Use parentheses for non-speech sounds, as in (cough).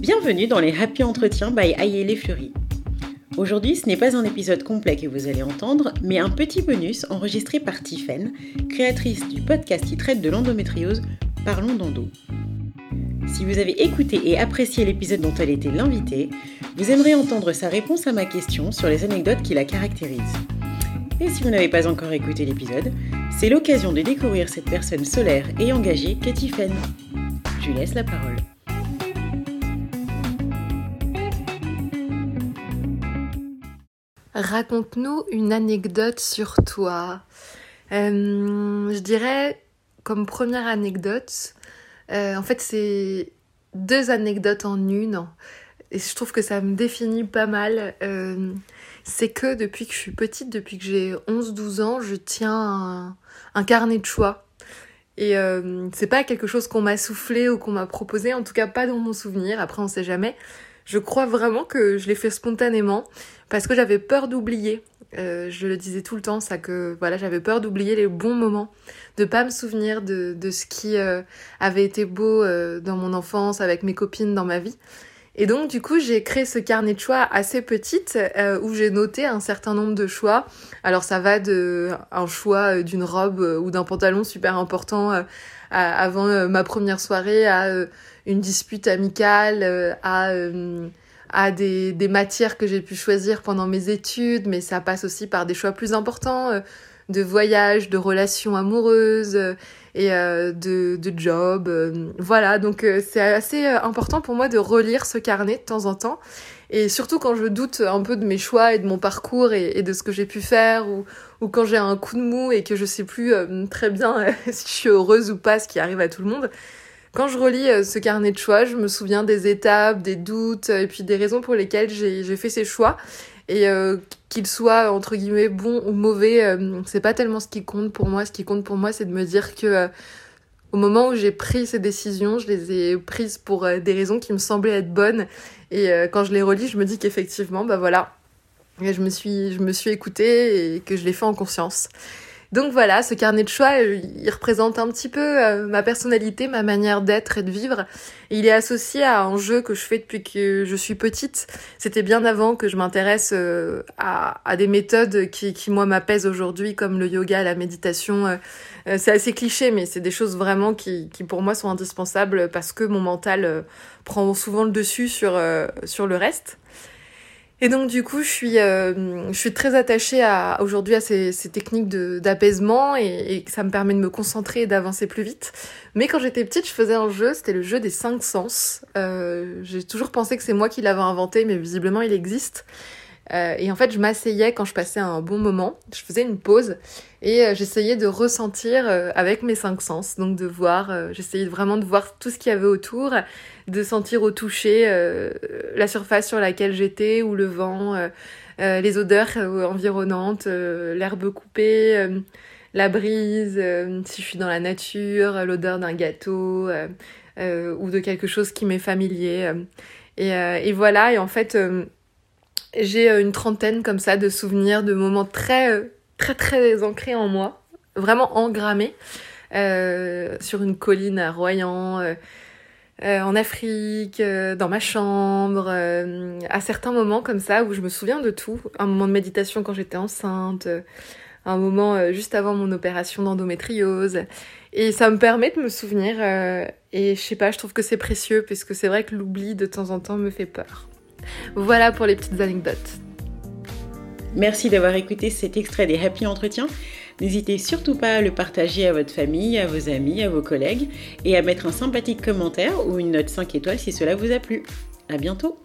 Bienvenue dans les Happy Entretiens by Ayele Fleury. Aujourd'hui, ce n'est pas un épisode complet que vous allez entendre, mais un petit bonus enregistré par Tiffen, créatrice du podcast qui traite de l'endométriose Parlons d'endo. Si vous avez écouté et apprécié l'épisode dont elle était l'invitée, vous aimerez entendre sa réponse à ma question sur les anecdotes qui la caractérisent. Et si vous n'avez pas encore écouté l'épisode, c'est l'occasion de découvrir cette personne solaire et engagée qu'est Tiffen. Je lui laisse la parole. Raconte-nous une anecdote sur toi. Euh, je dirais, comme première anecdote, euh, en fait, c'est deux anecdotes en une. Et je trouve que ça me définit pas mal. Euh, c'est que depuis que je suis petite, depuis que j'ai 11-12 ans, je tiens un, carnet de choix. Et c'est pas quelque chose qu'on m'a soufflé ou qu'on m'a proposé, en tout cas pas dans mon souvenir, après on sait jamais. Je crois vraiment que je l'ai fait spontanément parce que j'avais peur d'oublier. Euh, je le disais tout le temps, ça que voilà, j'avais peur d'oublier les bons moments, de pas me souvenir de, ce qui euh, avait été beau euh, dans mon enfance avec mes copines dans ma vie. Et donc du coup, j'ai créé ce carnet de choix assez petite où j'ai noté un certain nombre de choix. Alors ça va de un choix d'une robe ou d'un pantalon super important avant ma première soirée à une dispute amicale, euh, à, euh, des, des, matières que j'ai pu choisir pendant mes études, mais ça passe aussi par des choix plus importants euh, de voyage, de relations amoureuses et de, de job. voilà, donc c'est assez important pour moi de relire ce carnet de temps en temps. Et surtout quand je doute un peu de mes choix et de mon parcours et, et de ce que j'ai pu faire, ou, ou quand j'ai un coup de mou et que je sais plus très bien (laughs) si je suis heureuse ou pas, ce qui arrive à tout le monde. Quand je relis euh, ce carnet de choix, je me souviens des étapes, des doutes, et puis des raisons pour lesquelles j'ai fait ces choix. Et euh, qu'ils soient entre guillemets bons ou mauvais, euh, c'est pas tellement ce qui compte pour moi. Ce qui compte pour moi, c'est de me dire que au moment où j'ai pris ces décisions, je les ai prises pour des raisons qui me semblaient être bonnes. Et quand je les relis, je me dis qu'effectivement, bah voilà, je me suis, je me suis écoutée et que je l'ai fait en conscience. Donc voilà, ce carnet de choix, euh, il représente un petit peu euh, ma personnalité, ma manière d'être et de vivre. il est associé à un jeu que je fais depuis que je suis petite. C'était bien avant que je m'intéresse euh, à, des méthodes qui, qui moi, m'apaisent aujourd'hui, comme le yoga, la méditation. c'est assez cliché, mais c'est des choses vraiment qui, qui, pour moi, sont indispensables parce que mon mental prend souvent le dessus sur, sur le reste. Et donc du coup, je suis, euh, je suis très attachée à, aujourd'hui à ces, ces techniques d'apaisement et, et, ça me permet de me concentrer et d'avancer plus vite. Mais quand j'étais petite, je faisais un jeu, c'était le jeu des cinq sens. Euh, J'ai toujours pensé que c'est moi qui l'avais inventé, mais visiblement il existe. Euh, et en fait, je m'asseyais quand je passais un bon moment, je faisais une pause et euh, j'essayais de ressentir euh, avec mes cinq sens, donc de voir, j'essayais vraiment de voir tout ce qu'il y avait autour, de sentir au toucher la surface sur laquelle j'étais ou le vent, les odeurs environnantes, l'herbe coupée, la brise, si je suis dans la nature, l'odeur d'un gâteau ou de quelque chose qui m'est familier. Et, et, voilà, et en fait j'ai euh, une trentaine comme ça de souvenirs, de moments très, euh, très, très ancrés en moi, vraiment engrammés, euh, sur une colline à Royan, euh, en Afrique, dans ma chambre, à certains moments comme ça où je me souviens de tout. Un moment de méditation quand j'étais enceinte, un moment juste avant mon opération d'endométriose. Et ça me permet de me souvenir, et je sais pas, je trouve que c'est précieux, puisque c'est vrai que l'oubli de temps en temps me fait peur. Voilà pour les petites anecdotes. Merci d'avoir écouté cet extrait des Happy Entretiens. N'hésitez surtout pas à le partager à votre famille, à vos amis, à vos collègues et à mettre un sympathique commentaire ou une note 5 étoiles si cela vous a plu. À bientôt!